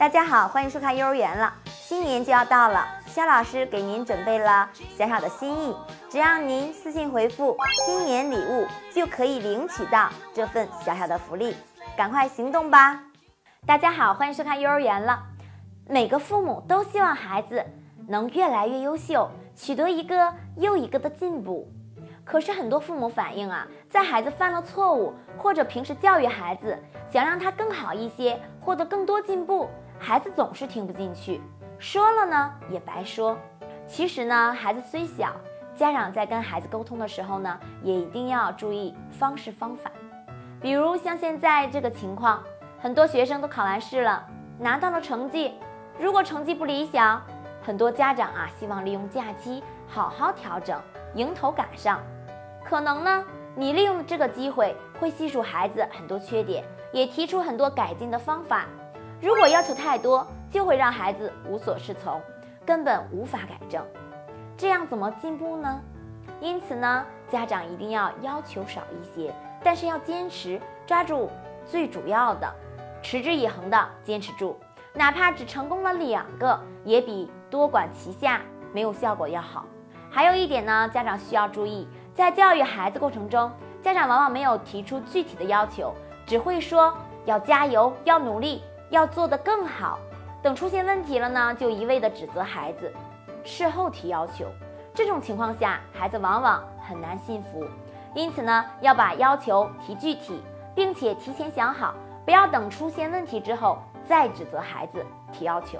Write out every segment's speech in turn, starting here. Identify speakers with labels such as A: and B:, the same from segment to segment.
A: 大家好，欢迎收看幼儿园了。新年就要到了，肖老师给您准备了小小的心意，只要您私信回复“新年礼物”，就可以领取到这份小小的福利，赶快行动吧！大家好，欢迎收看幼儿园了。每个父母都希望孩子能越来越优秀，取得一个又一个的进步。可是很多父母反映啊，在孩子犯了错误，或者平时教育孩子，想让他更好一些，获得更多进步，孩子总是听不进去，说了呢也白说。其实呢，孩子虽小，家长在跟孩子沟通的时候呢，也一定要注意方式方法。比如像现在这个情况，很多学生都考完试了，拿到了成绩，如果成绩不理想，很多家长啊希望利用假期好好调整，迎头赶上。可能呢，你利用这个机会会细数孩子很多缺点，也提出很多改进的方法。如果要求太多，就会让孩子无所适从，根本无法改正。这样怎么进步呢？因此呢，家长一定要要求少一些，但是要坚持抓住最主要的，持之以恒的坚持住。哪怕只成功了两个，也比多管齐下没有效果要好。还有一点呢，家长需要注意。在教育孩子过程中，家长往往没有提出具体的要求，只会说要加油、要努力、要做得更好。等出现问题了呢，就一味的指责孩子，事后提要求。这种情况下，孩子往往很难信服。因此呢，要把要求提具体，并且提前想好，不要等出现问题之后再指责孩子提要求。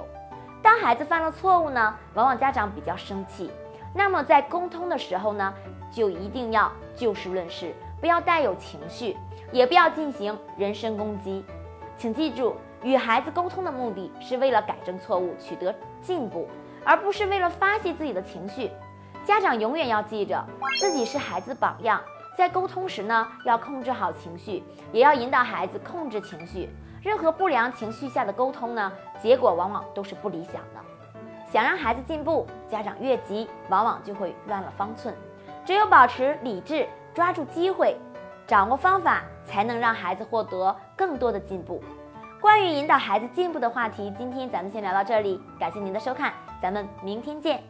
A: 当孩子犯了错误呢，往往家长比较生气。那么在沟通的时候呢，就一定要就事论事，不要带有情绪，也不要进行人身攻击。请记住，与孩子沟通的目的是为了改正错误，取得进步，而不是为了发泄自己的情绪。家长永远要记着，自己是孩子的榜样，在沟通时呢，要控制好情绪，也要引导孩子控制情绪。任何不良情绪下的沟通呢，结果往往都是不理想的。想让孩子进步，家长越急，往往就会乱了方寸。只有保持理智，抓住机会，掌握方法，才能让孩子获得更多的进步。关于引导孩子进步的话题，今天咱们先聊到这里，感谢您的收看，咱们明天见。